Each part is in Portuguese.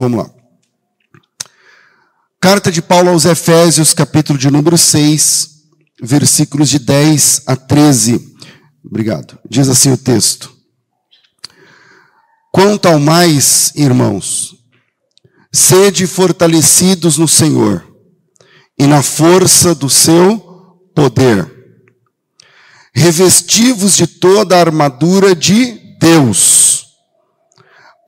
Vamos lá. Carta de Paulo aos Efésios, capítulo de número 6, versículos de 10 a 13. Obrigado. Diz assim o texto: Quanto ao mais, irmãos, sede fortalecidos no Senhor e na força do seu poder. Revestivos de toda a armadura de Deus,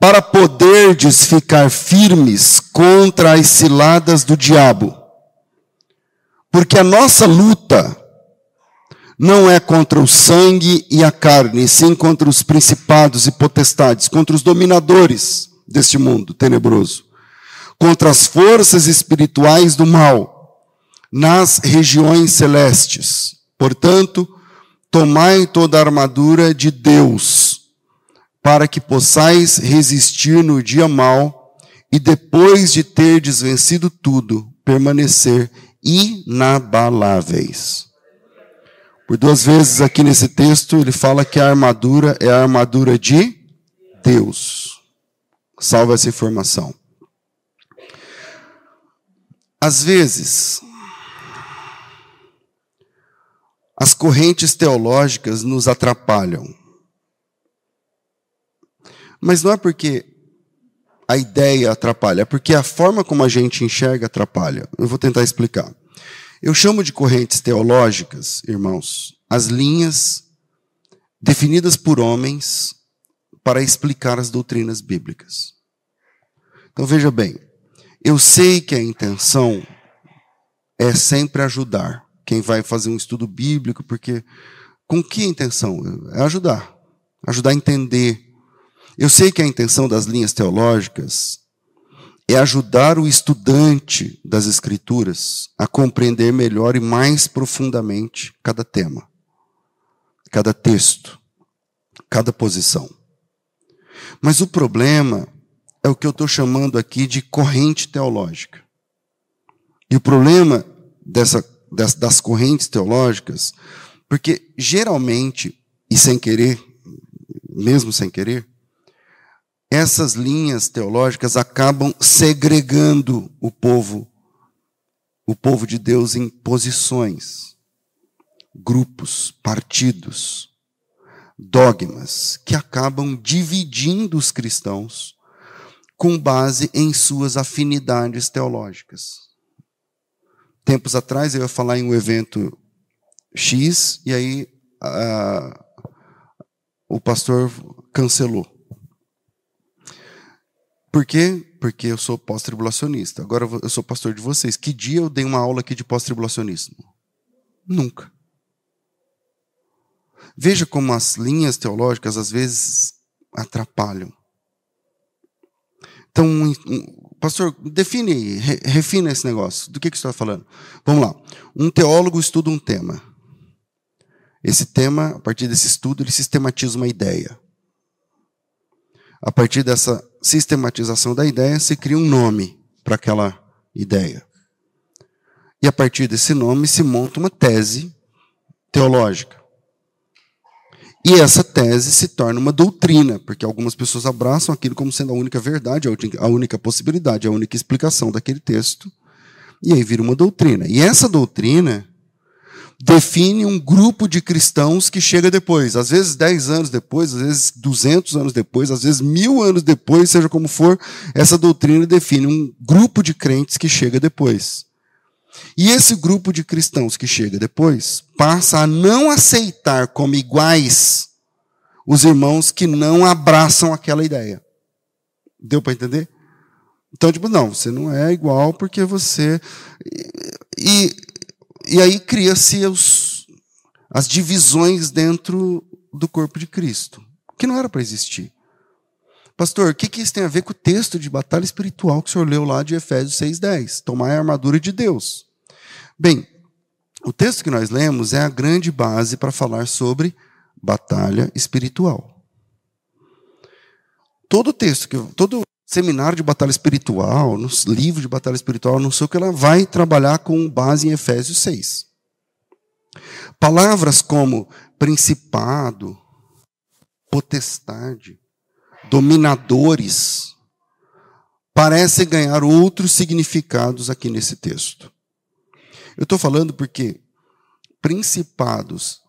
para poderdes ficar firmes contra as ciladas do diabo. Porque a nossa luta não é contra o sangue e a carne, sim contra os principados e potestades, contra os dominadores deste mundo tenebroso, contra as forças espirituais do mal nas regiões celestes. Portanto, tomai toda a armadura de Deus, para que possais resistir no dia mau e depois de ter desvencido tudo, permanecer inabaláveis. Por duas vezes aqui nesse texto, ele fala que a armadura é a armadura de Deus. Salva essa informação. Às vezes, as correntes teológicas nos atrapalham. Mas não é porque a ideia atrapalha, é porque a forma como a gente enxerga atrapalha. Eu vou tentar explicar. Eu chamo de correntes teológicas, irmãos, as linhas definidas por homens para explicar as doutrinas bíblicas. Então veja bem, eu sei que a intenção é sempre ajudar quem vai fazer um estudo bíblico, porque com que intenção? É ajudar, ajudar a entender. Eu sei que a intenção das linhas teológicas é ajudar o estudante das Escrituras a compreender melhor e mais profundamente cada tema, cada texto, cada posição. Mas o problema é o que eu estou chamando aqui de corrente teológica. E o problema dessa, das, das correntes teológicas, porque geralmente, e sem querer, mesmo sem querer, essas linhas teológicas acabam segregando o povo, o povo de Deus em posições, grupos, partidos, dogmas, que acabam dividindo os cristãos com base em suas afinidades teológicas. Tempos atrás eu ia falar em um evento X e aí a, o pastor cancelou. Por quê? Porque eu sou pós-tribulacionista. Agora eu sou pastor de vocês. Que dia eu dei uma aula aqui de pós-tribulacionismo? Nunca. Veja como as linhas teológicas às vezes atrapalham. Então, pastor, define aí, refina esse negócio. Do que, que você está falando? Vamos lá. Um teólogo estuda um tema. Esse tema, a partir desse estudo, ele sistematiza uma ideia. A partir dessa sistematização da ideia, se cria um nome para aquela ideia. E a partir desse nome se monta uma tese teológica. E essa tese se torna uma doutrina, porque algumas pessoas abraçam aquilo como sendo a única verdade, a única possibilidade, a única explicação daquele texto. E aí vira uma doutrina. E essa doutrina define um grupo de cristãos que chega depois, às vezes 10 anos depois, às vezes 200 anos depois, às vezes mil anos depois, seja como for, essa doutrina define um grupo de crentes que chega depois. E esse grupo de cristãos que chega depois passa a não aceitar como iguais os irmãos que não abraçam aquela ideia. Deu para entender? Então, tipo, não, você não é igual porque você. E, e aí cria-se as divisões dentro do corpo de Cristo, que não era para existir. Pastor, o que, que isso tem a ver com o texto de batalha espiritual que o senhor leu lá de Efésios 6,10? Tomar a armadura de Deus. Bem, o texto que nós lemos é a grande base para falar sobre batalha espiritual. Todo texto, que todo seminário de batalha espiritual, nos livros de batalha espiritual, não sei o que ela vai trabalhar com base em Efésios 6. Palavras como principado, potestade, dominadores, parecem ganhar outros significados aqui nesse texto. Eu estou falando porque principados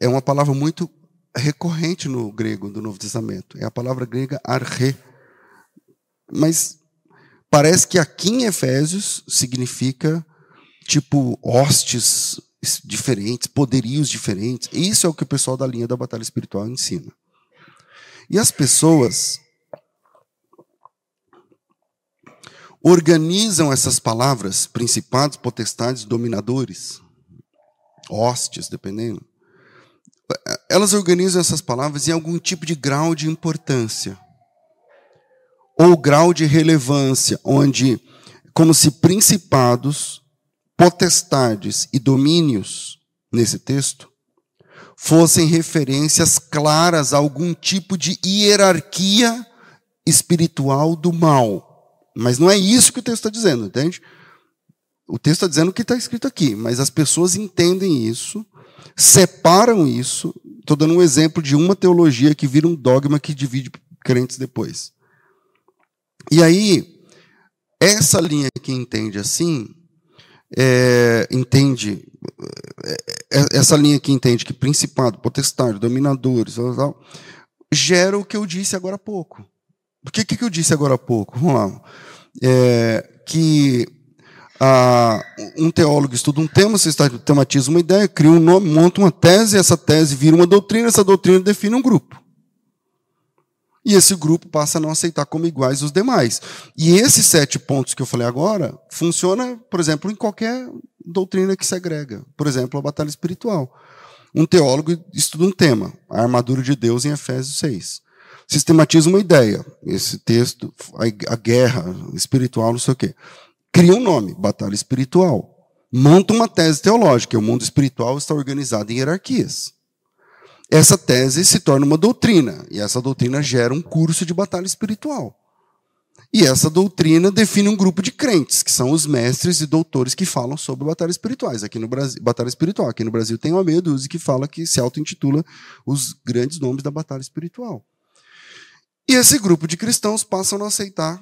é uma palavra muito recorrente no grego do Novo Testamento. É a palavra grega arre. Mas parece que aqui em Efésios significa tipo hostes diferentes, poderios diferentes. Isso é o que o pessoal da linha da batalha espiritual ensina. E as pessoas organizam essas palavras, principados, potestades, dominadores, hostes, dependendo. Elas organizam essas palavras em algum tipo de grau de importância ou grau de relevância, onde, como se principados, potestades e domínios, nesse texto, fossem referências claras a algum tipo de hierarquia espiritual do mal. Mas não é isso que o texto está dizendo, entende? O texto está dizendo o que está escrito aqui, mas as pessoas entendem isso, separam isso. Estou dando um exemplo de uma teologia que vira um dogma que divide crentes depois. E aí, essa linha que entende assim, é, entende, é, é, essa linha que entende que principado, potestade, dominadores, tal, tal, gera o que eu disse agora há pouco. O que, que eu disse agora há pouco? Vamos lá. É, que ah, um teólogo estuda um tema, você tematiza uma ideia, cria um nome, monta uma tese, essa tese vira uma doutrina, essa doutrina define um grupo. E esse grupo passa a não aceitar como iguais os demais. E esses sete pontos que eu falei agora funciona, por exemplo, em qualquer doutrina que segrega. Por exemplo, a batalha espiritual. Um teólogo estuda um tema, a armadura de Deus em Efésios 6 sistematiza uma ideia. Esse texto, a, guerra espiritual, não sei o quê. Cria um nome, batalha espiritual. Monta uma tese teológica. O mundo espiritual está organizado em hierarquias. Essa tese se torna uma doutrina. E essa doutrina gera um curso de batalha espiritual. E essa doutrina define um grupo de crentes, que são os mestres e doutores que falam sobre batalhas espirituais. Aqui no Brasil, batalha espiritual. Aqui no Brasil tem uma meia dúzia que fala que se auto-intitula os grandes nomes da batalha espiritual. E esse grupo de cristãos passam a aceitar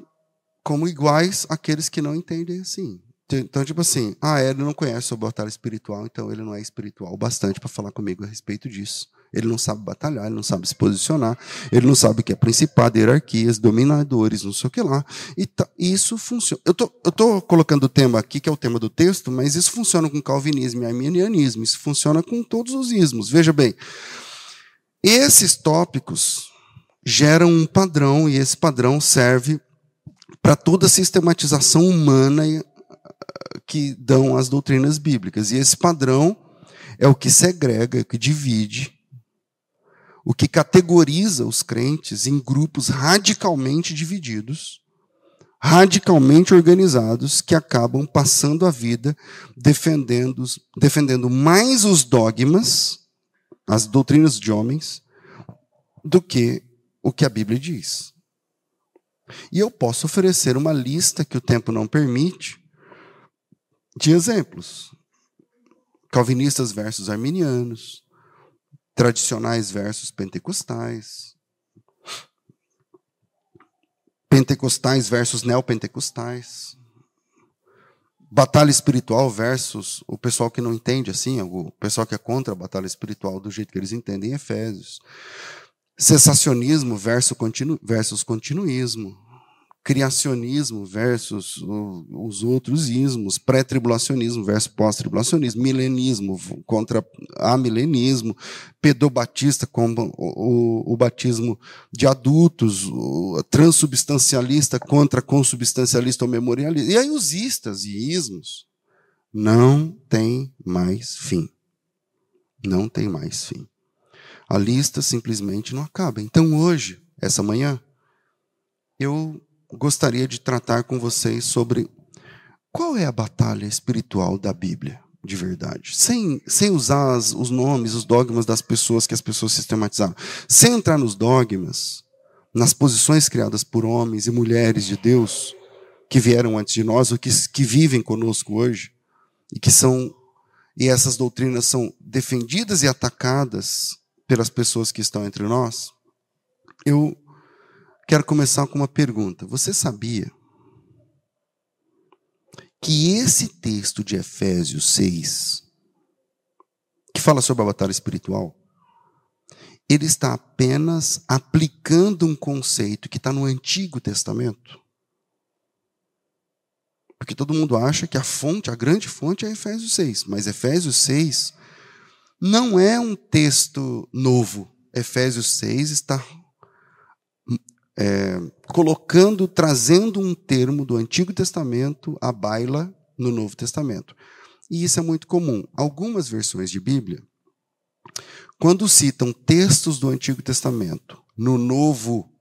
como iguais aqueles que não entendem assim. Então, tipo assim, ah, ele não conhece sobre batalha espiritual, então ele não é espiritual bastante para falar comigo a respeito disso. Ele não sabe batalhar, ele não sabe se posicionar, ele não sabe o que é principado, hierarquias, dominadores, não sei o que lá. E tá, isso funciona. Eu tô, tô colocando o tema aqui, que é o tema do texto, mas isso funciona com calvinismo e arminianismo, isso funciona com todos os ismos. Veja bem, esses tópicos geram um padrão, e esse padrão serve para toda a sistematização humana que dão as doutrinas bíblicas. E esse padrão é o que segrega, o que divide, o que categoriza os crentes em grupos radicalmente divididos, radicalmente organizados, que acabam passando a vida defendendo, defendendo mais os dogmas, as doutrinas de homens, do que o que a Bíblia diz. E eu posso oferecer uma lista que o tempo não permite de exemplos. Calvinistas versus arminianos, tradicionais versus pentecostais, pentecostais versus neopentecostais, batalha espiritual versus o pessoal que não entende assim, o pessoal que é contra a batalha espiritual do jeito que eles entendem em Efésios. Cessacionismo versus, continu, versus continuismo. Criacionismo versus os outros ismos. Pré-tribulacionismo versus pós-tribulacionismo. Milenismo contra amilenismo. Pedobatista como o, o, o batismo de adultos. O transubstancialista contra consubstancialista ou memorialista. E aí os istas e ismos não tem mais fim. Não tem mais fim. A lista simplesmente não acaba. Então, hoje, essa manhã, eu gostaria de tratar com vocês sobre qual é a batalha espiritual da Bíblia, de verdade. Sem, sem usar as, os nomes, os dogmas das pessoas que as pessoas sistematizaram. Sem entrar nos dogmas, nas posições criadas por homens e mulheres de Deus que vieram antes de nós, ou que, que vivem conosco hoje, e que são. E essas doutrinas são defendidas e atacadas pelas pessoas que estão entre nós, eu quero começar com uma pergunta. Você sabia que esse texto de Efésios 6, que fala sobre a batalha espiritual, ele está apenas aplicando um conceito que está no Antigo Testamento. Porque todo mundo acha que a fonte, a grande fonte é Efésios 6, mas Efésios 6 não é um texto novo. Efésios 6 está é, colocando, trazendo um termo do Antigo Testamento à baila no Novo Testamento. E isso é muito comum. Algumas versões de Bíblia, quando citam textos do Antigo Testamento no Novo,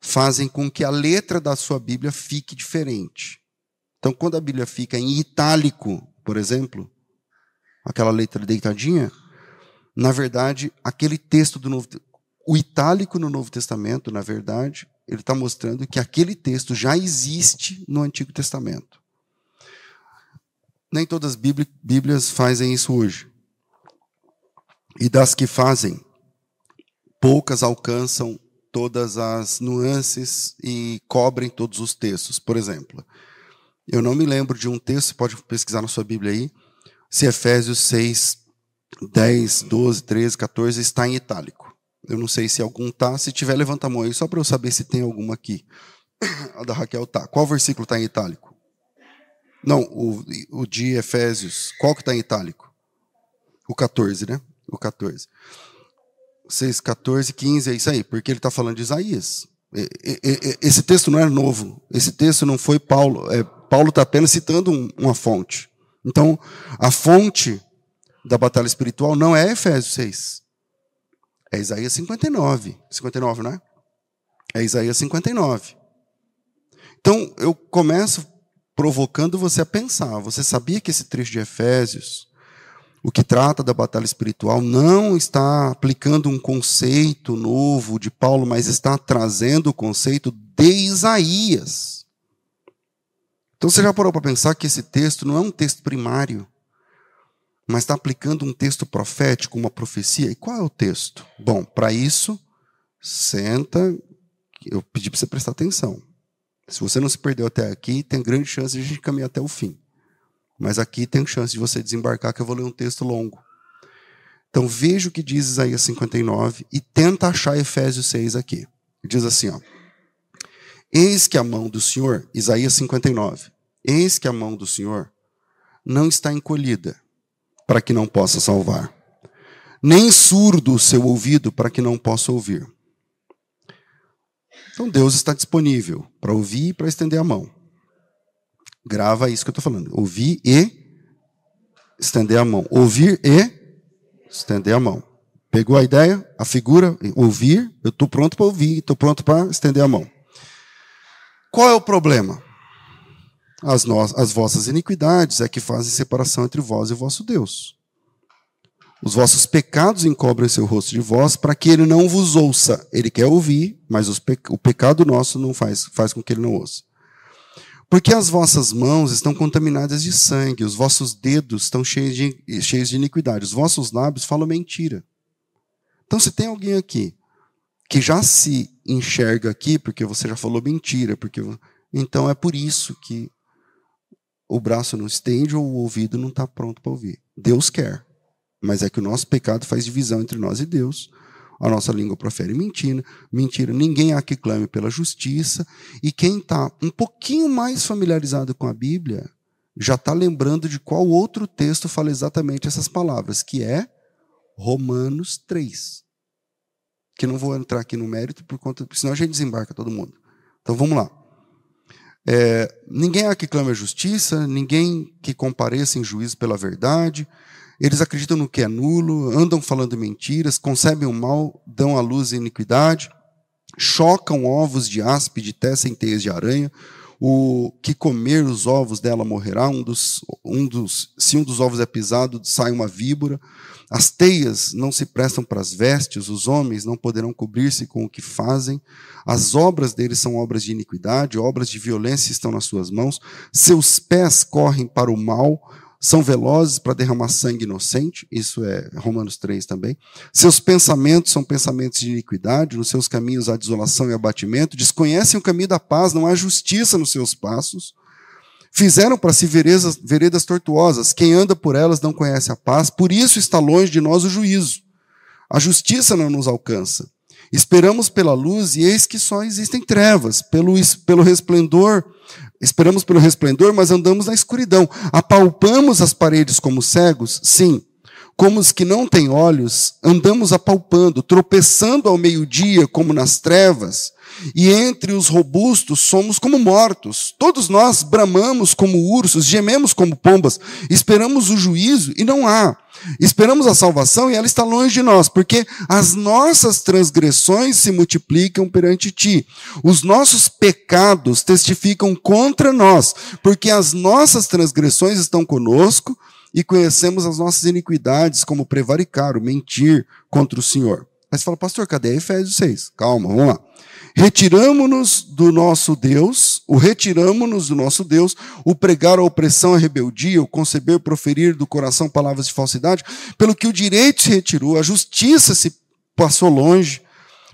fazem com que a letra da sua Bíblia fique diferente. Então, quando a Bíblia fica em itálico, por exemplo, aquela letra deitadinha, na verdade, aquele texto do Novo o itálico no Novo Testamento, na verdade, ele está mostrando que aquele texto já existe no Antigo Testamento. Nem todas as Bíblias fazem isso hoje. E das que fazem, poucas alcançam todas as nuances e cobrem todos os textos. Por exemplo, eu não me lembro de um texto, você pode pesquisar na sua Bíblia aí, se Efésios 6, 10, 12, 13, 14 está em itálico. Eu não sei se algum tá. Se tiver, levanta a mão aí, só para eu saber se tem alguma aqui. A da Raquel tá. Qual versículo está em itálico? Não, o, o de Efésios. Qual que está em itálico? O 14, né? O 14. 6, 14, 15, é isso aí, porque ele está falando de Isaías. Esse texto não é novo. Esse texto não foi Paulo. É, Paulo está apenas citando um, uma fonte. Então, a fonte da batalha espiritual não é Efésios 6. É Isaías 59. 59, não é? É Isaías 59. Então, eu começo provocando você a pensar. Você sabia que esse trecho de Efésios, o que trata da batalha espiritual, não está aplicando um conceito novo de Paulo, mas está trazendo o conceito de Isaías. Então você já parou para pensar que esse texto não é um texto primário mas está aplicando um texto profético, uma profecia. E qual é o texto? Bom, para isso, senta. Eu pedi para você prestar atenção. Se você não se perdeu até aqui, tem grande chance de a gente caminhar até o fim. Mas aqui tem chance de você desembarcar, que eu vou ler um texto longo. Então veja o que diz Isaías 59 e tenta achar Efésios 6 aqui. Diz assim, ó. Eis que a mão do Senhor, Isaías 59, eis que a mão do Senhor não está encolhida, para que não possa salvar, nem surdo o seu ouvido para que não possa ouvir. Então Deus está disponível para ouvir e para estender a mão. Grava isso que eu estou falando. Ouvir e estender a mão. Ouvir e estender a mão. Pegou a ideia? A figura? Ouvir, eu estou pronto para ouvir, estou pronto para estender a mão. Qual é o problema? As, no, as vossas iniquidades é que fazem separação entre vós e vosso Deus. Os vossos pecados encobrem seu rosto de vós para que ele não vos ouça. Ele quer ouvir, mas pe o pecado nosso não faz, faz com que ele não ouça. Porque as vossas mãos estão contaminadas de sangue, os vossos dedos estão cheios de, cheios de iniquidade, os vossos lábios falam mentira. Então, se tem alguém aqui que já se enxerga aqui, porque você já falou mentira, porque então é por isso que o braço não estende ou o ouvido não está pronto para ouvir. Deus quer. Mas é que o nosso pecado faz divisão entre nós e Deus. A nossa língua profere mentira, mentira. Ninguém há que clame pela justiça. E quem está um pouquinho mais familiarizado com a Bíblia já está lembrando de qual outro texto fala exatamente essas palavras, que é Romanos 3. Que não vou entrar aqui no mérito, por conta, senão a gente desembarca todo mundo. Então vamos lá. É, ninguém há que clame a justiça, ninguém que compareça em juízo pela verdade. Eles acreditam no que é nulo, andam falando mentiras, concebem o mal, dão à luz a iniquidade, chocam ovos de áspide, tecem teias de aranha. O que comer os ovos dela morrerá. Um dos, um dos, se um dos ovos é pisado, sai uma víbora. As teias não se prestam para as vestes, os homens não poderão cobrir-se com o que fazem. As obras deles são obras de iniquidade, obras de violência estão nas suas mãos. Seus pés correm para o mal, são velozes para derramar sangue inocente. Isso é Romanos 3 também. Seus pensamentos são pensamentos de iniquidade, nos seus caminhos há desolação e abatimento. Desconhecem o caminho da paz, não há justiça nos seus passos Fizeram para si veredas, veredas tortuosas. Quem anda por elas não conhece a paz, por isso está longe de nós o juízo. A justiça não nos alcança. Esperamos pela luz e eis que só existem trevas. Pelo, pelo resplendor, esperamos pelo resplendor, mas andamos na escuridão. Apalpamos as paredes como cegos? Sim. Como os que não têm olhos, andamos apalpando, tropeçando ao meio-dia como nas trevas e entre os robustos somos como mortos. Todos nós bramamos como ursos, gememos como pombas, esperamos o juízo e não há. Esperamos a salvação e ela está longe de nós, porque as nossas transgressões se multiplicam perante ti. Os nossos pecados testificam contra nós, porque as nossas transgressões estão conosco e conhecemos as nossas iniquidades, como prevaricar, mentir contra o Senhor. Aí você fala, pastor, cadê Efésios 6? Calma, vamos lá. Retiramos-nos do nosso Deus, o retiramos-nos do nosso Deus, o pregar a opressão, a rebeldia, o conceber, proferir do coração palavras de falsidade, pelo que o direito se retirou, a justiça se passou longe,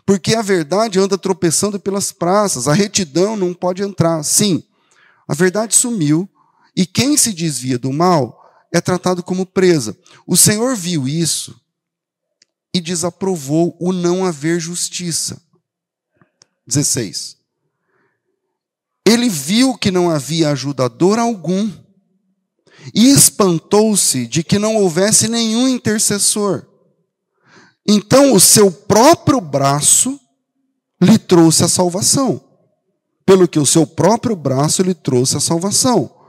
porque a verdade anda tropeçando pelas praças, a retidão não pode entrar. Sim, a verdade sumiu, e quem se desvia do mal é tratado como presa. O Senhor viu isso e desaprovou o não haver justiça. 16. Ele viu que não havia ajudador algum e espantou-se de que não houvesse nenhum intercessor. Então o seu próprio braço lhe trouxe a salvação. Pelo que o seu próprio braço lhe trouxe a salvação.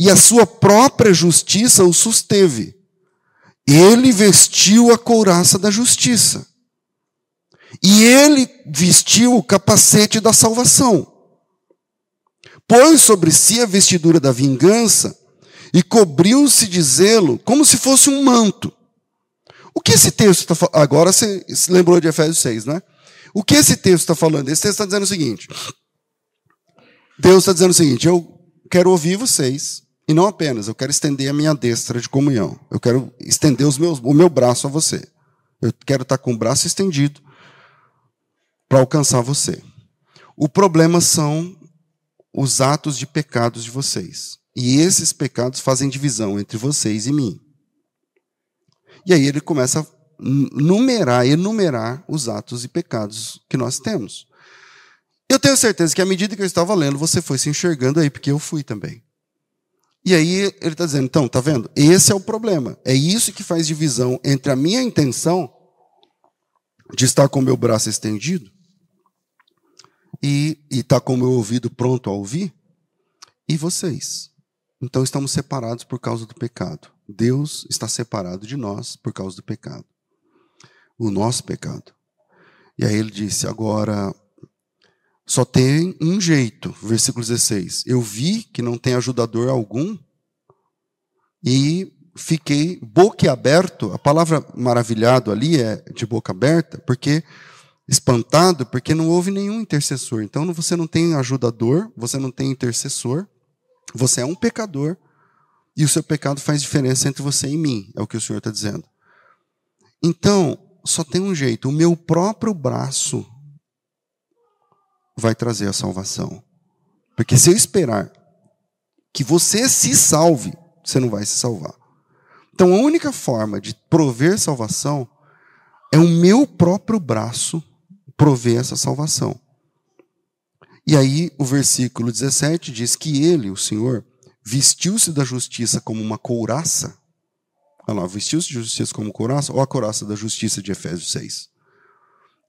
E a sua própria justiça o susteve. Ele vestiu a couraça da justiça. E ele vestiu o capacete da salvação. Pôs sobre si a vestidura da vingança e cobriu-se de zelo como se fosse um manto. O que esse texto está falando? Agora você se lembrou de Efésios 6, né? O que esse texto está falando? Esse texto está dizendo o seguinte: Deus está dizendo o seguinte, eu quero ouvir vocês, e não apenas, eu quero estender a minha destra de comunhão. Eu quero estender os meus, o meu braço a você. Eu quero estar com o braço estendido para alcançar você. O problema são os atos de pecados de vocês. E esses pecados fazem divisão entre vocês e mim. E aí ele começa a numerar, enumerar os atos e pecados que nós temos. Eu tenho certeza que à medida que eu estava lendo, você foi se enxergando aí, porque eu fui também. E aí ele está dizendo, então, tá vendo? Esse é o problema. É isso que faz divisão entre a minha intenção de estar com o meu braço estendido e estar tá com o meu ouvido pronto a ouvir e vocês. Então estamos separados por causa do pecado. Deus está separado de nós por causa do pecado. O nosso pecado. E aí ele disse: agora só tem um jeito, versículo 16. Eu vi que não tem ajudador algum e fiquei boquiaberto. A palavra maravilhado ali é de boca aberta, porque espantado, porque não houve nenhum intercessor. Então você não tem ajudador, você não tem intercessor, você é um pecador e o seu pecado faz diferença entre você e mim, é o que o Senhor está dizendo. Então, só tem um jeito: o meu próprio braço vai trazer a salvação. Porque se eu esperar que você se salve, você não vai se salvar. Então a única forma de prover salvação é o meu próprio braço prover essa salvação. E aí o versículo 17 diz que ele, o Senhor, vestiu-se da justiça como uma couraça. Olha lá, vestiu-se de justiça como couraça, ou a couraça da justiça de Efésios 6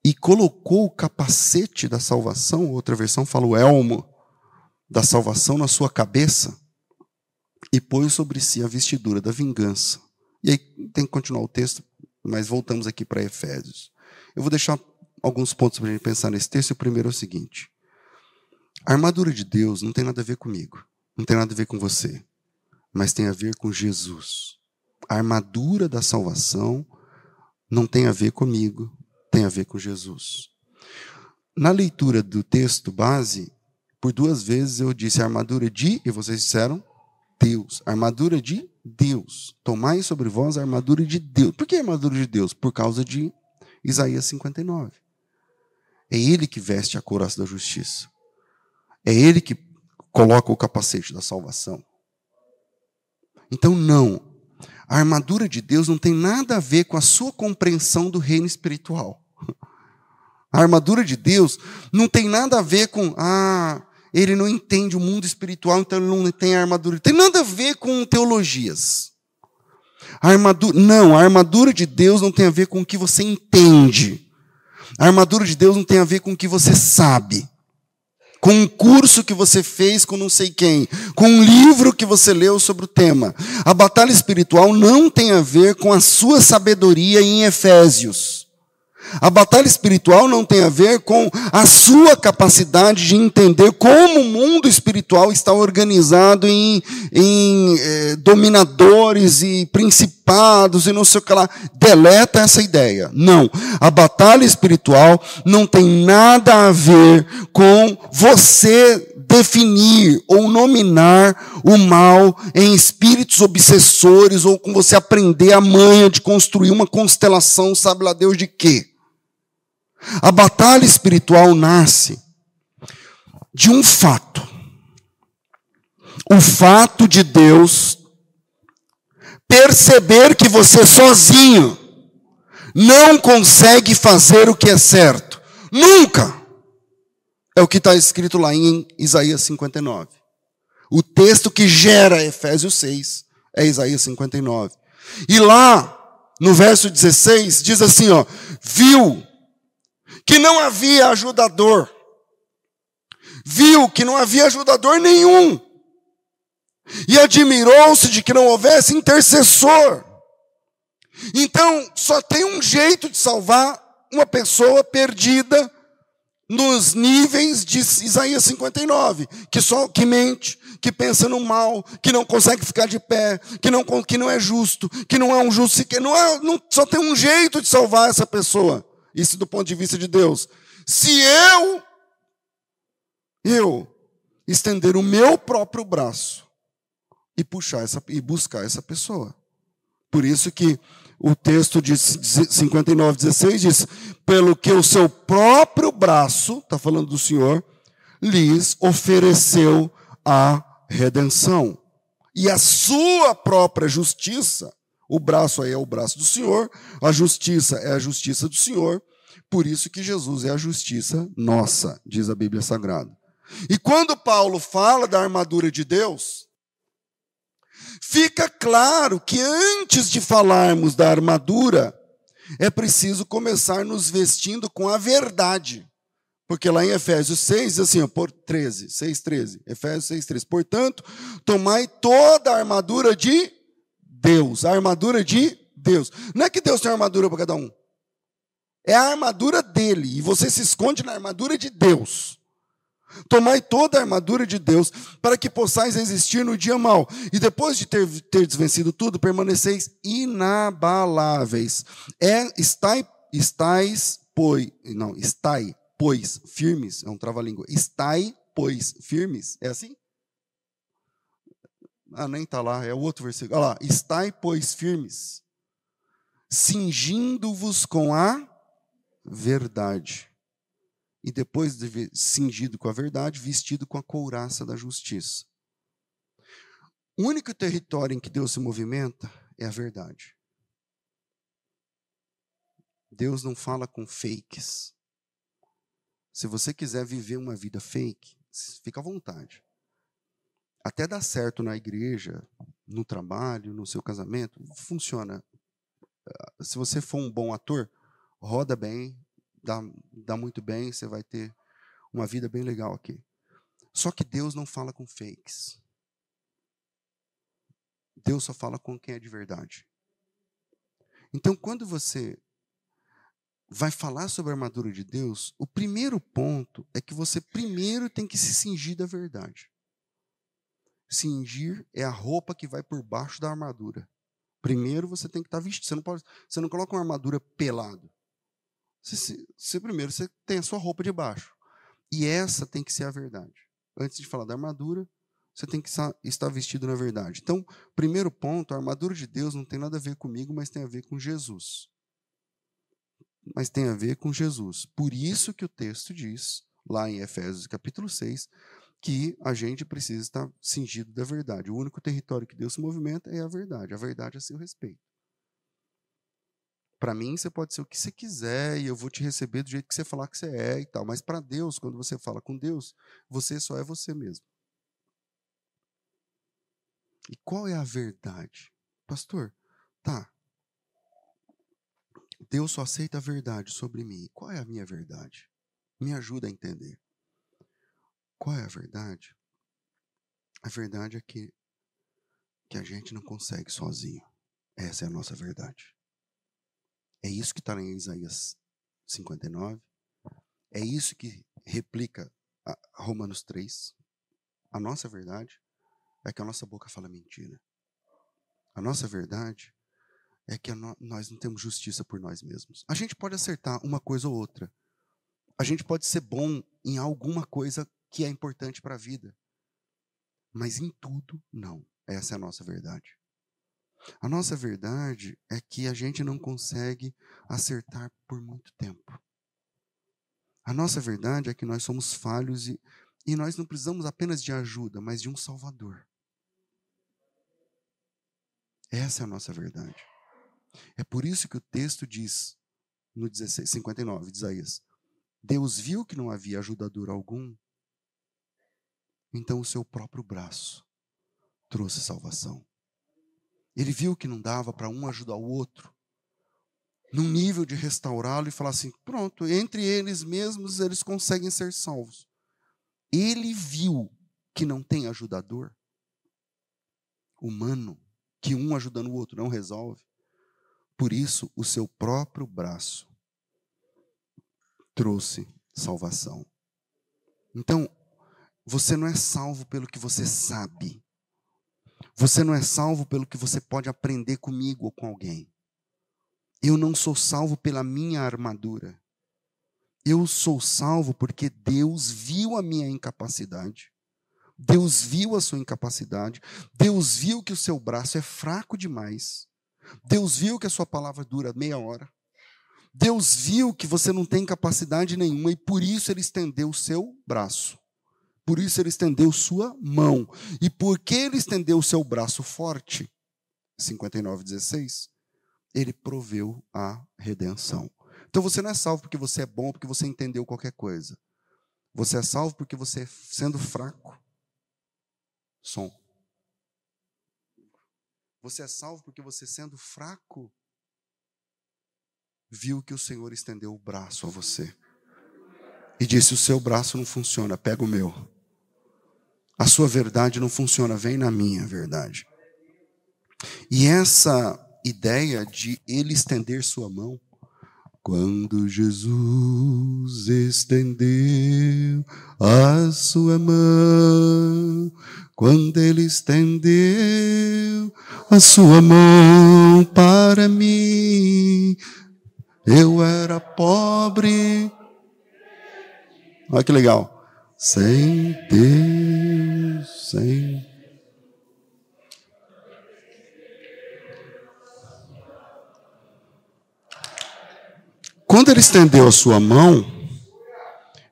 e colocou o capacete da salvação, outra versão fala o elmo da salvação na sua cabeça e pôs sobre si a vestidura da vingança. E aí tem que continuar o texto, mas voltamos aqui para Efésios. Eu vou deixar alguns pontos para a gente pensar nesse texto. O primeiro é o seguinte: a armadura de Deus não tem nada a ver comigo, não tem nada a ver com você, mas tem a ver com Jesus. A armadura da salvação não tem a ver comigo, tem a ver com Jesus. Na leitura do texto base, por duas vezes eu disse armadura de, e vocês disseram Deus. Armadura de Deus. Tomai sobre vós a armadura de Deus. Por que armadura de Deus? Por causa de Isaías 59. É ele que veste a couraça da justiça. É ele que coloca o capacete da salvação. Então, não. A armadura de Deus não tem nada a ver com a sua compreensão do reino espiritual. A armadura de Deus não tem nada a ver com, ah, ele não entende o mundo espiritual, então ele não tem armadura. Tem nada a ver com teologias. A armadura, não, a armadura de Deus não tem a ver com o que você entende. A armadura de Deus não tem a ver com o que você sabe. Com um curso que você fez com não sei quem, com um livro que você leu sobre o tema. A batalha espiritual não tem a ver com a sua sabedoria em Efésios. A batalha espiritual não tem a ver com a sua capacidade de entender como o mundo espiritual está organizado em, em eh, dominadores e principados e não sei o que lá. Deleta essa ideia. Não. A batalha espiritual não tem nada a ver com você definir ou nominar o mal em espíritos obsessores ou com você aprender a manha de construir uma constelação, sabe lá Deus de quê. A batalha espiritual nasce de um fato. O fato de Deus perceber que você sozinho não consegue fazer o que é certo. Nunca! É o que está escrito lá em Isaías 59. O texto que gera Efésios 6 é Isaías 59. E lá, no verso 16, diz assim: ó, viu que não havia ajudador. Viu que não havia ajudador nenhum. E admirou-se de que não houvesse intercessor. Então, só tem um jeito de salvar uma pessoa perdida nos níveis de Isaías 59, que só que mente, que pensa no mal, que não consegue ficar de pé, que não, que não é justo, que não é um justo, que não é, não, só tem um jeito de salvar essa pessoa. Isso do ponto de vista de Deus. Se eu, eu, estender o meu próprio braço e puxar essa, e buscar essa pessoa. Por isso que o texto de 59, 16 diz: pelo que o seu próprio braço, está falando do Senhor, lhes ofereceu a redenção. E a sua própria justiça o braço aí é o braço do Senhor, a justiça é a justiça do Senhor, por isso que Jesus é a justiça nossa, diz a Bíblia Sagrada. E quando Paulo fala da armadura de Deus, fica claro que antes de falarmos da armadura, é preciso começar nos vestindo com a verdade. Porque lá em Efésios 6, assim, ó, por 13, 6, 13, Efésios 6, 13. Portanto, tomai toda a armadura de Deus, a armadura de Deus. Não é que Deus tem armadura para cada um. É a armadura dele, e você se esconde na armadura de Deus. Tomai toda a armadura de Deus, para que possais resistir no dia mau. E depois de ter, ter desvencido tudo, permaneceis inabaláveis. É, estai, estais, pois, não, estai, pois, firmes, é um trava-língua. Estai, pois, firmes. É assim? Ah, nem está lá, é o outro versículo. Olha lá. Estai, pois, firmes, cingindo-vos com a verdade. E depois de cingido com a verdade, vestido com a couraça da justiça. O único território em que Deus se movimenta é a verdade. Deus não fala com fakes. Se você quiser viver uma vida fake, fica à vontade até dá certo na igreja, no trabalho, no seu casamento, funciona. Ah, se você for um bom ator, roda bem, dá, dá muito bem, você vai ter uma vida bem legal aqui. Só que Deus não fala com fakes. Deus só fala com quem é de verdade. Então, quando você vai falar sobre a armadura de Deus, o primeiro ponto é que você primeiro tem que se cingir da verdade. Cingir é a roupa que vai por baixo da armadura. Primeiro você tem que estar vestido. Você não, pode, você não coloca uma armadura pelado. Você, você, primeiro você tem a sua roupa de baixo. E essa tem que ser a verdade. Antes de falar da armadura, você tem que estar vestido na verdade. Então, primeiro ponto, a armadura de Deus não tem nada a ver comigo, mas tem a ver com Jesus. Mas tem a ver com Jesus. Por isso que o texto diz, lá em Efésios capítulo 6, que a gente precisa estar cingido da verdade. O único território que Deus se movimenta é a verdade. A verdade é seu respeito. Para mim, você pode ser o que você quiser e eu vou te receber do jeito que você falar que você é e tal. Mas para Deus, quando você fala com Deus, você só é você mesmo. E qual é a verdade? Pastor, tá. Deus só aceita a verdade sobre mim. Qual é a minha verdade? Me ajuda a entender. Qual é a verdade? A verdade é que, que a gente não consegue sozinho. Essa é a nossa verdade. É isso que está em Isaías 59. É isso que replica Romanos 3. A nossa verdade é que a nossa boca fala mentira. A nossa verdade é que nós não temos justiça por nós mesmos. A gente pode acertar uma coisa ou outra. A gente pode ser bom em alguma coisa que é importante para a vida. Mas em tudo, não. Essa é a nossa verdade. A nossa verdade é que a gente não consegue acertar por muito tempo. A nossa verdade é que nós somos falhos e, e nós não precisamos apenas de ajuda, mas de um Salvador. Essa é a nossa verdade. É por isso que o texto diz, no 16, 59 de Isaías: Deus viu que não havia ajudador algum então o seu próprio braço trouxe salvação. Ele viu que não dava para um ajudar o outro, num nível de restaurá-lo e falar assim: pronto, entre eles mesmos eles conseguem ser salvos. Ele viu que não tem ajudador humano, que um ajudando o outro não resolve. Por isso, o seu próprio braço trouxe salvação. Então, você não é salvo pelo que você sabe. Você não é salvo pelo que você pode aprender comigo ou com alguém. Eu não sou salvo pela minha armadura. Eu sou salvo porque Deus viu a minha incapacidade. Deus viu a sua incapacidade. Deus viu que o seu braço é fraco demais. Deus viu que a sua palavra dura meia hora. Deus viu que você não tem capacidade nenhuma e por isso ele estendeu o seu braço. Por isso ele estendeu sua mão. E porque ele estendeu o seu braço forte, 59:16, ele proveu a redenção. Então você não é salvo porque você é bom, porque você entendeu qualquer coisa. Você é salvo porque você, sendo fraco, som. Você é salvo porque você, sendo fraco, viu que o Senhor estendeu o braço a você e disse: O seu braço não funciona, pega o meu. A sua verdade não funciona, vem na minha verdade. E essa ideia de ele estender sua mão, quando Jesus estendeu a sua mão, quando ele estendeu a sua mão para mim, eu era pobre Olha que legal. Sem Deus, sem. Quando ele estendeu a sua mão,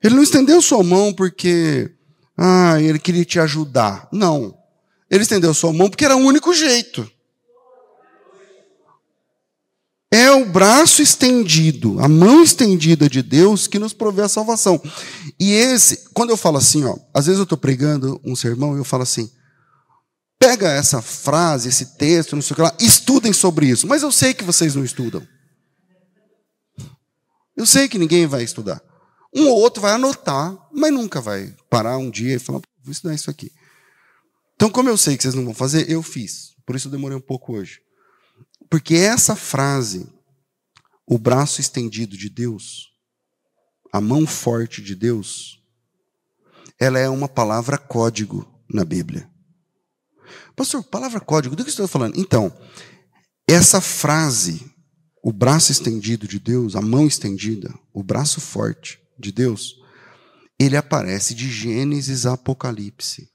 ele não estendeu sua mão porque ah, ele queria te ajudar. Não. Ele estendeu sua mão porque era o único jeito. É o braço estendido, a mão estendida de Deus que nos provê a salvação. E esse, quando eu falo assim, ó, às vezes eu estou pregando um sermão e eu falo assim, pega essa frase, esse texto, não sei o que lá, estudem sobre isso. Mas eu sei que vocês não estudam. Eu sei que ninguém vai estudar. Um ou outro vai anotar, mas nunca vai parar um dia e falar, vou estudar isso aqui. Então, como eu sei que vocês não vão fazer, eu fiz. Por isso eu demorei um pouco hoje. Porque essa frase, o braço estendido de Deus, a mão forte de Deus, ela é uma palavra código na Bíblia. Pastor, palavra código, do que está falando? Então, essa frase, o braço estendido de Deus, a mão estendida, o braço forte de Deus, ele aparece de Gênesis a Apocalipse.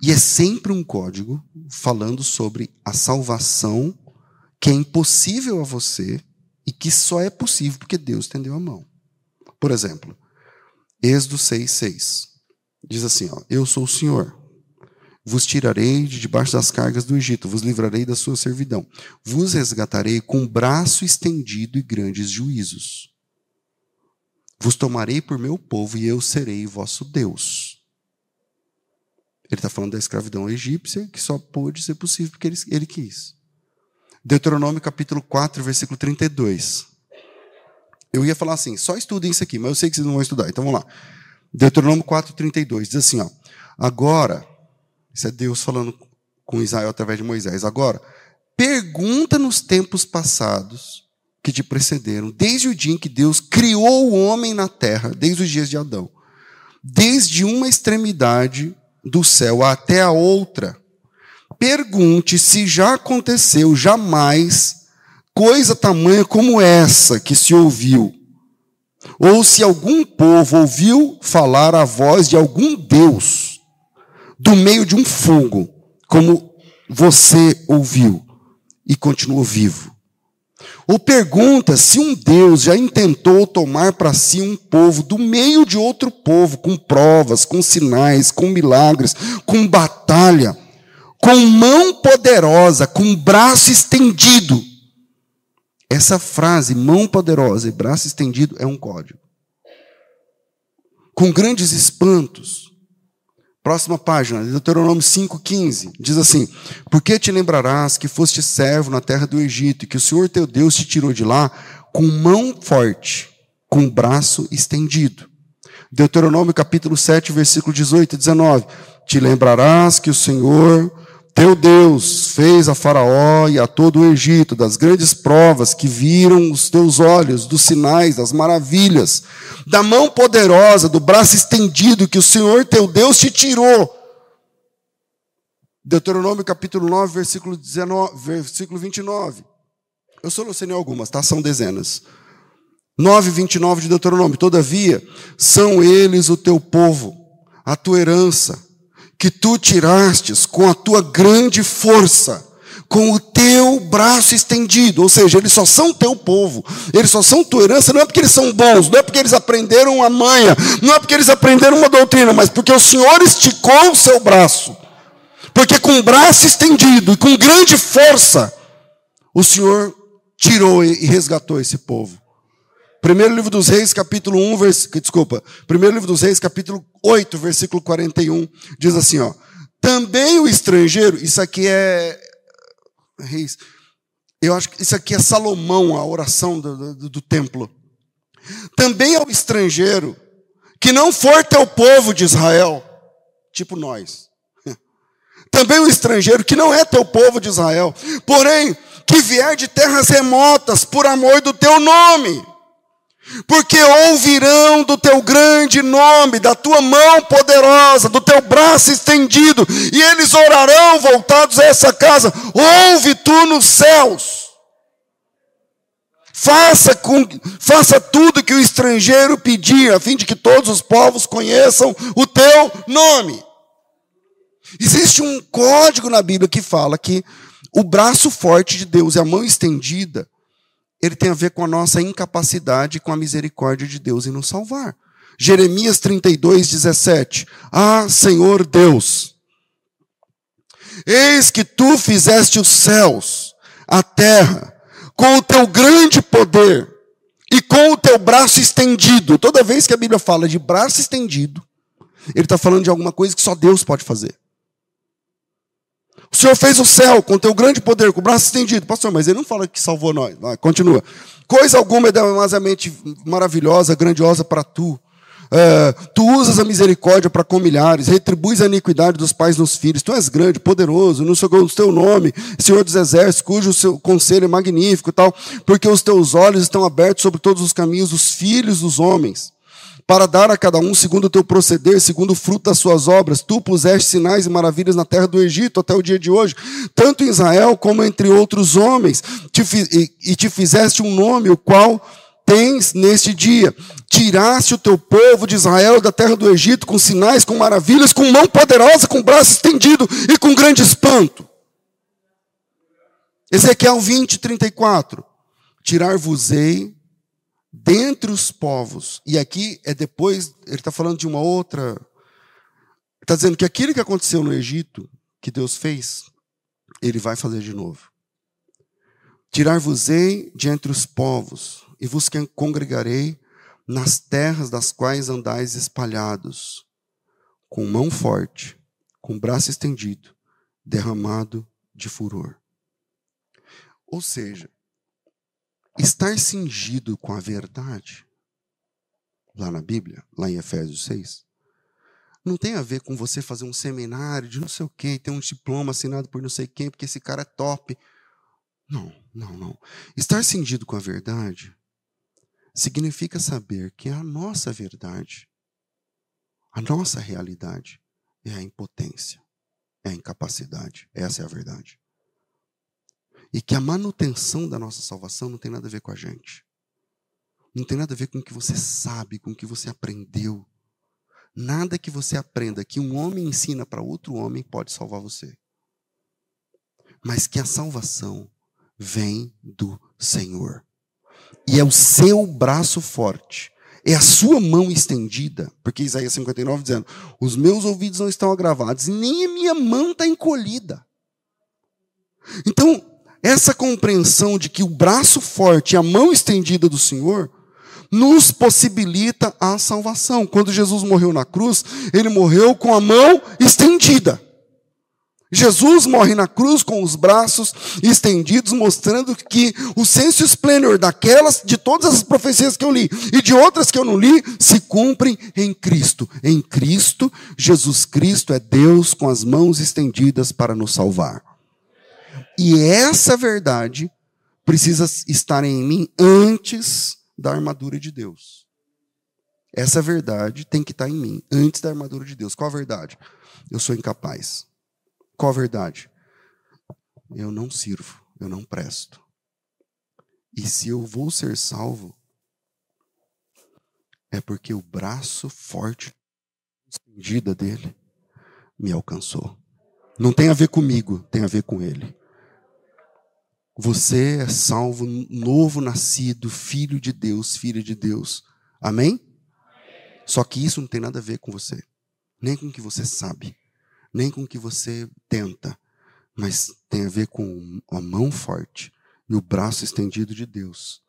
E é sempre um código falando sobre a salvação que é impossível a você e que só é possível porque Deus estendeu a mão. Por exemplo, Êxodo 6,6. Diz assim: ó, Eu sou o Senhor. Vos tirarei de debaixo das cargas do Egito, vos livrarei da sua servidão. Vos resgatarei com braço estendido e grandes juízos. Vos tomarei por meu povo e eu serei vosso Deus. Ele está falando da escravidão egípcia, que só pôde ser possível porque ele, ele quis. Deuteronômio capítulo 4, versículo 32. Eu ia falar assim, só estudem isso aqui, mas eu sei que vocês não vão estudar, então vamos lá. Deuteronômio 4, 32 diz assim: ó, Agora, isso é Deus falando com Israel através de Moisés. Agora, pergunta nos tempos passados que te precederam, desde o dia em que Deus criou o homem na terra, desde os dias de Adão, desde uma extremidade do céu até a outra. Pergunte se já aconteceu jamais coisa tamanha como essa que se ouviu, ou se algum povo ouviu falar a voz de algum Deus do meio de um fogo, como você ouviu e continuou vivo. Ou pergunta se um Deus já intentou tomar para si um povo do meio de outro povo, com provas, com sinais, com milagres, com batalha, com mão poderosa, com braço estendido. Essa frase, mão poderosa e braço estendido, é um código. Com grandes espantos, Próxima página, Deuteronômio 5,15, diz assim: Porque te lembrarás que foste servo na terra do Egito, e que o Senhor teu Deus te tirou de lá com mão forte, com braço estendido. Deuteronômio capítulo 7, versículo 18 e 19. Te lembrarás que o Senhor teu Deus fez a Faraó e a todo o Egito das grandes provas que viram os teus olhos, dos sinais, das maravilhas, da mão poderosa, do braço estendido que o Senhor teu Deus te tirou. Deuteronômio capítulo 9, versículo, 19, versículo 29. Eu solucionei algumas, tá? São dezenas. 9, 29 de Deuteronômio. Todavia, são eles o teu povo, a tua herança que tu tirastes com a tua grande força, com o teu braço estendido, ou seja, eles só são teu povo, eles só são tua herança, não é porque eles são bons, não é porque eles aprenderam a manha, não é porque eles aprenderam uma doutrina, mas porque o Senhor esticou o seu braço, porque com o braço estendido e com grande força, o Senhor tirou e resgatou esse povo. Primeiro livro dos Reis, capítulo 1, vers... desculpa. Primeiro livro dos Reis, capítulo 8, versículo 41, diz assim, ó: Também o estrangeiro, isso aqui é Reis. Eu acho que isso aqui é Salomão, a oração do, do, do templo. Também ao estrangeiro que não for teu povo de Israel, tipo nós. Também o estrangeiro que não é teu povo de Israel, porém que vier de terras remotas por amor do teu nome porque ouvirão do teu grande nome, da tua mão poderosa, do teu braço estendido, e eles orarão voltados a essa casa. Ouve tu nos céus. Faça, com, faça tudo que o estrangeiro pedir, a fim de que todos os povos conheçam o teu nome. Existe um código na Bíblia que fala que o braço forte de Deus e a mão estendida ele tem a ver com a nossa incapacidade com a misericórdia de Deus em nos salvar. Jeremias 32, 17. Ah, Senhor Deus, eis que tu fizeste os céus, a terra, com o teu grande poder e com o teu braço estendido. Toda vez que a Bíblia fala de braço estendido, ele está falando de alguma coisa que só Deus pode fazer. O Senhor fez o céu com teu grande poder, com o braço estendido. Pastor, mas ele não fala que salvou nós. Continua. Coisa alguma é demasiadamente maravilhosa, grandiosa para tu. É, tu usas a misericórdia para com milhares, retribuis a iniquidade dos pais nos filhos. Tu és grande, poderoso, no seu teu nome, Senhor dos exércitos, cujo seu conselho é magnífico, tal, porque os teus olhos estão abertos sobre todos os caminhos dos filhos dos homens para dar a cada um segundo o teu proceder, segundo o fruto das suas obras. Tu puseste sinais e maravilhas na terra do Egito até o dia de hoje, tanto em Israel como entre outros homens, te e, e te fizeste um nome, o qual tens neste dia. Tiraste o teu povo de Israel da terra do Egito com sinais, com maravilhas, com mão poderosa, com braço estendido e com grande espanto. Ezequiel 20, 34. Tirar-vos-ei dentre os povos, e aqui é depois, ele está falando de uma outra, Está dizendo que aquilo que aconteceu no Egito, que Deus fez, ele vai fazer de novo. Tirar-vos-ei de entre os povos, e vos congregarei nas terras das quais andais espalhados, com mão forte, com braço estendido, derramado de furor. Ou seja, estar cingido com a verdade, lá na Bíblia, lá em Efésios 6, não tem a ver com você fazer um seminário de não sei o quê, ter um diploma assinado por não sei quem, porque esse cara é top. Não, não, não. Estar cingido com a verdade significa saber que a nossa verdade, a nossa realidade é a impotência, é a incapacidade. Essa é a verdade. E que a manutenção da nossa salvação não tem nada a ver com a gente. Não tem nada a ver com o que você sabe, com o que você aprendeu. Nada que você aprenda que um homem ensina para outro homem pode salvar você. Mas que a salvação vem do Senhor. E é o seu braço forte, é a sua mão estendida, porque Isaías 59 dizendo: Os meus ouvidos não estão agravados, nem a minha mão está encolhida. Então, essa compreensão de que o braço forte e a mão estendida do Senhor nos possibilita a salvação. Quando Jesus morreu na cruz, ele morreu com a mão estendida. Jesus morre na cruz com os braços estendidos, mostrando que o senso esplendor daquelas, de todas as profecias que eu li e de outras que eu não li, se cumprem em Cristo. Em Cristo, Jesus Cristo é Deus com as mãos estendidas para nos salvar. E essa verdade precisa estar em mim antes da armadura de Deus. Essa verdade tem que estar em mim antes da armadura de Deus. Qual a verdade? Eu sou incapaz. Qual a verdade? Eu não sirvo, eu não presto. E se eu vou ser salvo, é porque o braço forte, estendida dele, me alcançou. Não tem a ver comigo, tem a ver com ele. Você é salvo, novo nascido, filho de Deus, filha de Deus. Amém? Só que isso não tem nada a ver com você, nem com o que você sabe, nem com o que você tenta, mas tem a ver com a mão forte e o braço estendido de Deus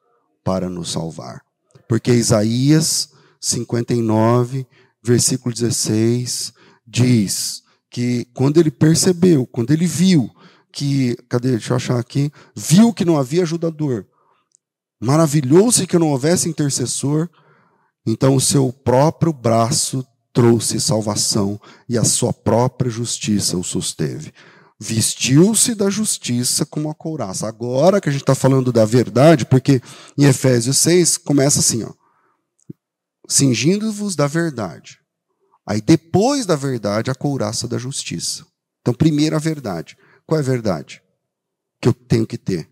para nos salvar. Porque Isaías 59, versículo 16, diz que quando ele percebeu, quando ele viu que, cadê, deixa eu achar aqui, viu que não havia ajudador, maravilhou-se que não houvesse intercessor, então o seu próprio braço trouxe salvação e a sua própria justiça o susteve. Vestiu-se da justiça como a couraça. Agora que a gente está falando da verdade, porque em Efésios 6 começa assim, ó. Cingindo-vos da verdade. Aí depois da verdade, a couraça da justiça. Então, primeiro a verdade. Qual é a verdade que eu tenho que ter?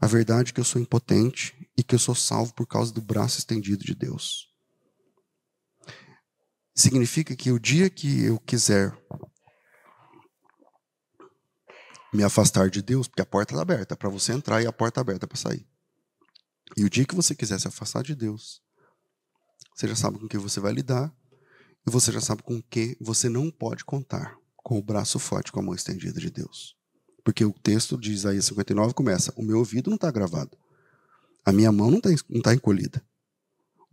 A verdade é que eu sou impotente e que eu sou salvo por causa do braço estendido de Deus. Significa que o dia que eu quiser me afastar de Deus, porque a porta está aberta para você entrar e a porta aberta para sair. E o dia que você quiser se afastar de Deus, você já sabe com que você vai lidar e você já sabe com que você não pode contar com o braço forte, com a mão estendida de Deus. Porque o texto de Isaías 59 começa: O meu ouvido não está gravado. A minha mão não está tá encolhida.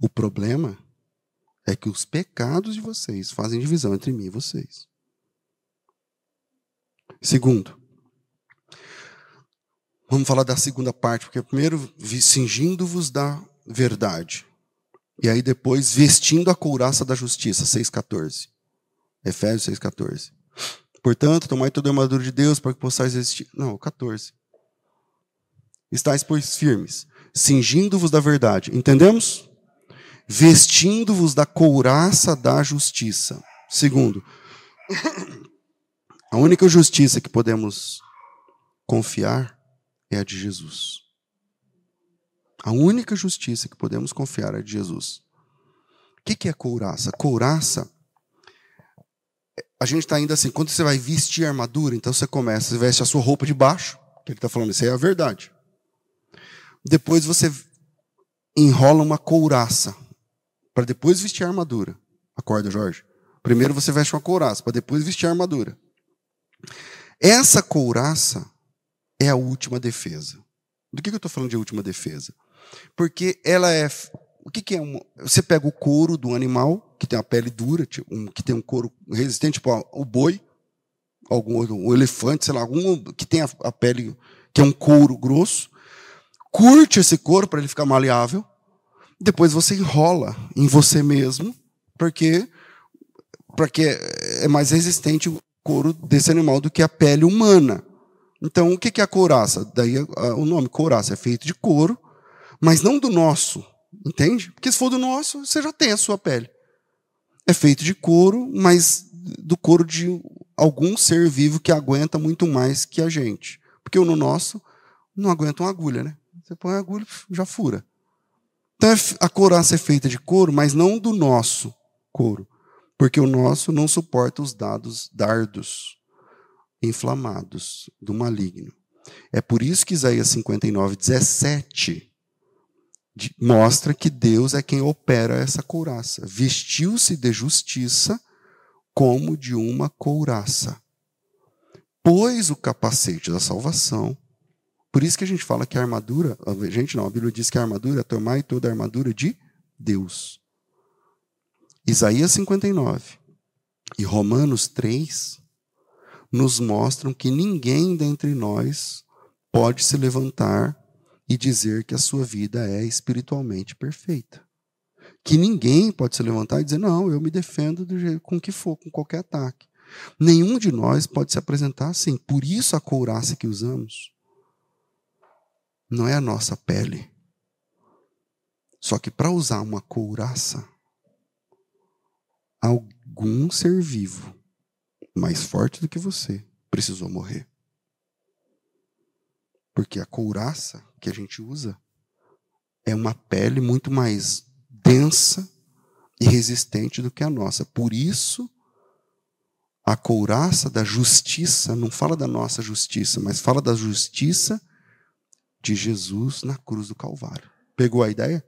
O problema é que os pecados de vocês fazem divisão entre mim e vocês. Segundo, vamos falar da segunda parte, porque primeiro, cingindo-vos da verdade. E aí depois, vestindo a couraça da justiça, 6,14. Efésios 6,14. Portanto, tomai toda a armadura de Deus para que possais resistir. Não, 14. Estais, pois, firmes, cingindo-vos da verdade. Entendemos? Vestindo-vos da couraça da justiça. Segundo, a única justiça que podemos confiar é a de Jesus. A única justiça que podemos confiar é a de Jesus. O que é couraça? Couraça a gente está ainda assim, quando você vai vestir armadura, então você começa, você veste a sua roupa de baixo, que ele está falando, isso é a verdade. Depois você enrola uma couraça, para depois vestir a armadura. Acorda, Jorge. Primeiro você veste uma couraça, para depois vestir a armadura. Essa couraça é a última defesa. Do que eu estou falando de última defesa? Porque ela é. O que, que é uma. Você pega o couro do animal, que tem a pele dura, tipo, um, que tem um couro resistente, tipo o boi, algum o elefante, sei lá, algum que tem a, a pele, que é um couro grosso. Curte esse couro para ele ficar maleável. Depois você enrola em você mesmo, porque porque é mais resistente o couro desse animal do que a pele humana. Então, o que é a couraça? Daí o nome couraça é feito de couro, mas não do nosso, entende? Porque se for do nosso, você já tem a sua pele. É feito de couro, mas do couro de algum ser vivo que aguenta muito mais que a gente. Porque o no nosso não aguenta uma agulha, né? Você põe a agulha, já fura. Então a couraça é feita de couro, mas não do nosso couro. Porque o nosso não suporta os dados dardos inflamados do maligno. É por isso que Isaías 59, 17 mostra que Deus é quem opera essa couraça. Vestiu-se de justiça como de uma couraça. Pôs o capacete da salvação. Por isso que a gente fala que a armadura, a gente não, a Bíblia diz que a armadura é tomar toda a armadura de Deus. Isaías 59 e Romanos 3 nos mostram que ninguém dentre nós pode se levantar e dizer que a sua vida é espiritualmente perfeita. Que ninguém pode se levantar e dizer, não, eu me defendo do jeito com que for, com qualquer ataque. Nenhum de nós pode se apresentar assim. Por isso a couraça que usamos não é a nossa pele. Só que para usar uma couraça, algum ser vivo mais forte do que você precisou morrer. Porque a couraça que a gente usa é uma pele muito mais densa e resistente do que a nossa. Por isso, a couraça da justiça não fala da nossa justiça, mas fala da justiça de Jesus na cruz do Calvário. Pegou a ideia?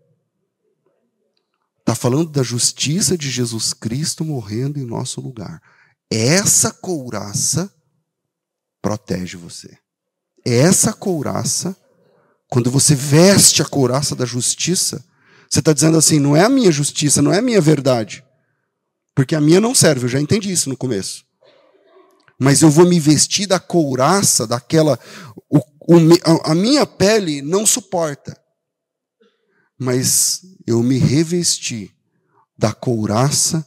Está falando da justiça de Jesus Cristo morrendo em nosso lugar. Essa couraça protege você. Essa couraça, quando você veste a couraça da justiça, você está dizendo assim: não é a minha justiça, não é a minha verdade. Porque a minha não serve, eu já entendi isso no começo. Mas eu vou me vestir da couraça, daquela. O, o, a minha pele não suporta. Mas eu me revesti da couraça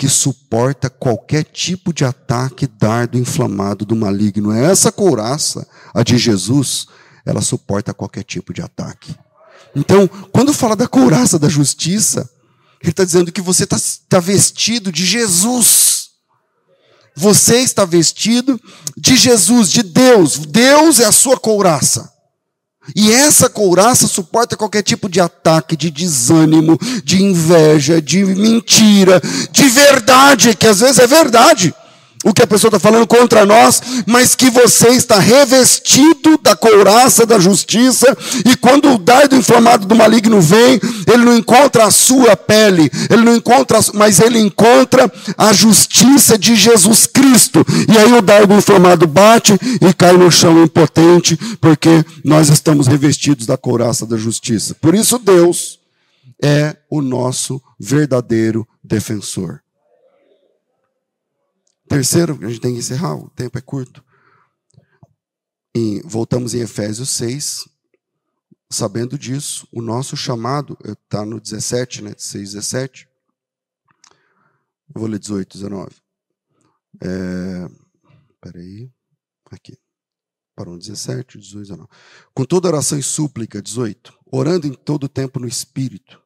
que suporta qualquer tipo de ataque dardo inflamado do maligno. Essa couraça, a de Jesus, ela suporta qualquer tipo de ataque. Então, quando fala da couraça da justiça, ele está dizendo que você está tá vestido de Jesus. Você está vestido de Jesus, de Deus. Deus é a sua couraça. E essa couraça suporta qualquer tipo de ataque, de desânimo, de inveja, de mentira, de verdade, que às vezes é verdade o que a pessoa está falando contra nós, mas que você está revestido da couraça da justiça, e quando o dardo inflamado do maligno vem, ele não encontra a sua pele, ele não encontra, mas ele encontra a justiça de Jesus Cristo. E aí o dardo inflamado bate e cai no chão impotente, porque nós estamos revestidos da couraça da justiça. Por isso Deus é o nosso verdadeiro defensor. Terceiro, a gente tem que encerrar, o tempo é curto. E voltamos em Efésios 6, sabendo disso, o nosso chamado, está no 17, né, 6, 17. Eu vou ler 18, 19. É, peraí, aqui. Parou 17, 18, 19. Com toda oração e súplica, 18. Orando em todo tempo no Espírito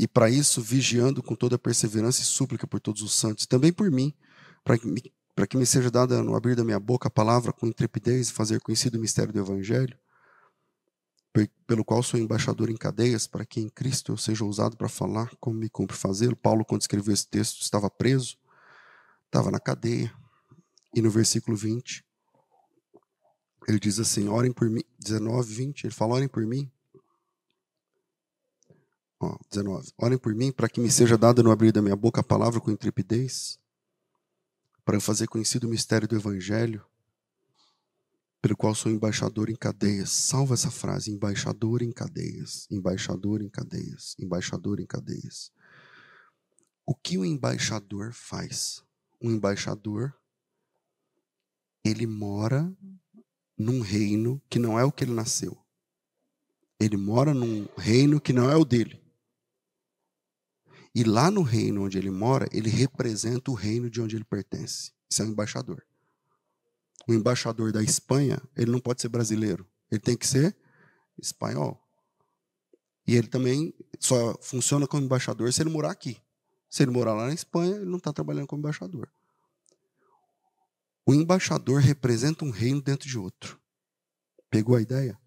e para isso, vigiando com toda perseverança e súplica por todos os santos, também por mim, para que, que me seja dada no abrir da minha boca a palavra com intrepidez e fazer conhecido o mistério do Evangelho, pelo qual sou embaixador em cadeias, para que em Cristo eu seja ousado para falar como me cumpre fazê-lo. Paulo, quando escreveu esse texto, estava preso, estava na cadeia, e no versículo 20, ele diz assim: orem por mim, 19, 20, ele fala: orem por mim, Ó, 19. Orem por mim para que me seja dada no abrir da minha boca a palavra com intrepidez, para fazer conhecido o mistério do Evangelho, pelo qual sou embaixador em cadeias. Salva essa frase: embaixador em cadeias, embaixador em cadeias, embaixador em cadeias. O que o embaixador faz? Um embaixador, ele mora num reino que não é o que ele nasceu. Ele mora num reino que não é o dele. E lá no reino onde ele mora, ele representa o reino de onde ele pertence. Isso é um embaixador. O embaixador da Espanha, ele não pode ser brasileiro. Ele tem que ser espanhol. E ele também só funciona como embaixador se ele morar aqui. Se ele morar lá na Espanha, ele não está trabalhando como embaixador. O embaixador representa um reino dentro de outro. Pegou a ideia?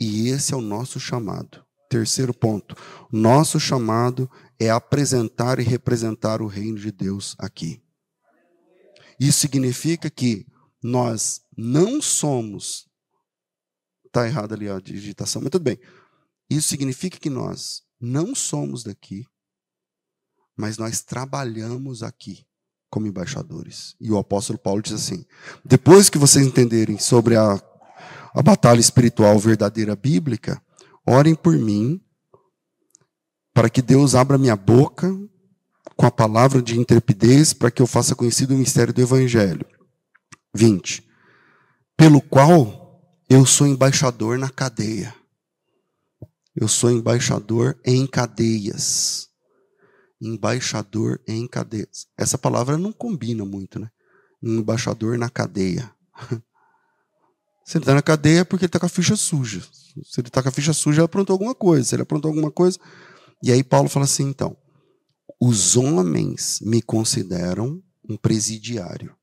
E esse é o nosso chamado. Terceiro ponto. Nosso chamado é apresentar e representar o reino de Deus aqui. Isso significa que nós não somos. Está errado ali a digitação, mas tudo bem. Isso significa que nós não somos daqui, mas nós trabalhamos aqui como embaixadores. E o apóstolo Paulo diz assim: depois que vocês entenderem sobre a a batalha espiritual verdadeira bíblica, orem por mim, para que Deus abra minha boca com a palavra de intrepidez, para que eu faça conhecido o mistério do Evangelho. 20. Pelo qual eu sou embaixador na cadeia. Eu sou embaixador em cadeias. Embaixador em cadeias. Essa palavra não combina muito, né? Embaixador na cadeia. Se ele está na cadeia é porque ele está com a ficha suja. Se ele está com a ficha suja, ele aprontou alguma coisa. Se ele aprontou alguma coisa. E aí Paulo fala assim: então, os homens me consideram um presidiário.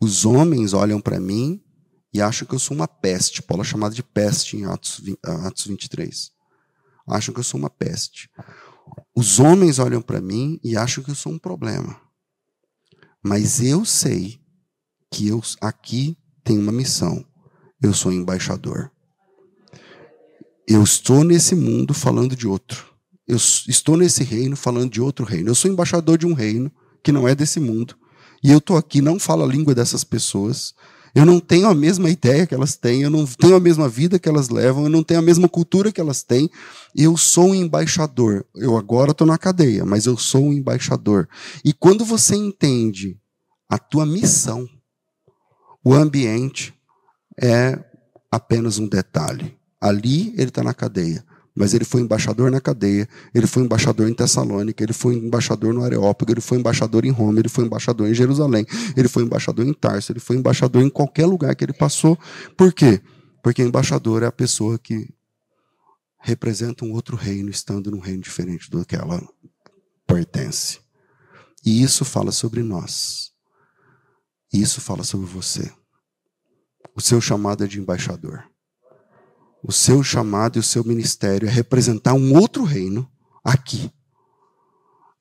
Os homens olham para mim e acham que eu sou uma peste. Paulo é chamado de peste em Atos, Atos 23. Acham que eu sou uma peste. Os homens olham para mim e acham que eu sou um problema. Mas eu sei que eu aqui tenho uma missão. Eu sou embaixador. Eu estou nesse mundo falando de outro. Eu estou nesse reino falando de outro reino. Eu sou embaixador de um reino que não é desse mundo. E eu estou aqui, não falo a língua dessas pessoas. Eu não tenho a mesma ideia que elas têm, eu não tenho a mesma vida que elas levam, eu não tenho a mesma cultura que elas têm. Eu sou um embaixador. Eu agora estou na cadeia, mas eu sou um embaixador. E quando você entende a tua missão, o ambiente é apenas um detalhe. Ali ele está na cadeia, mas ele foi embaixador na cadeia, ele foi embaixador em Tessalônica, ele foi embaixador no Areópago, ele foi embaixador em Roma, ele foi embaixador em Jerusalém, ele foi embaixador em Tarso, ele foi embaixador em qualquer lugar que ele passou. Por quê? Porque embaixador é a pessoa que representa um outro reino, estando num reino diferente do que ela pertence. E isso fala sobre nós. Isso fala sobre você. O seu chamado é de embaixador. O seu chamado e o seu ministério é representar um outro reino aqui.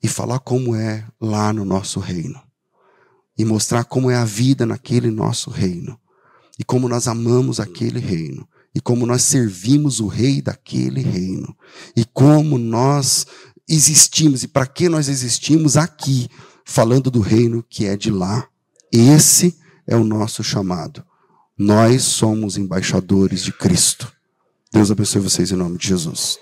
E falar como é lá no nosso reino. E mostrar como é a vida naquele nosso reino. E como nós amamos aquele reino. E como nós servimos o rei daquele reino. E como nós existimos e para que nós existimos aqui, falando do reino que é de lá. Esse é o nosso chamado. Nós somos embaixadores de Cristo. Deus abençoe vocês em nome de Jesus.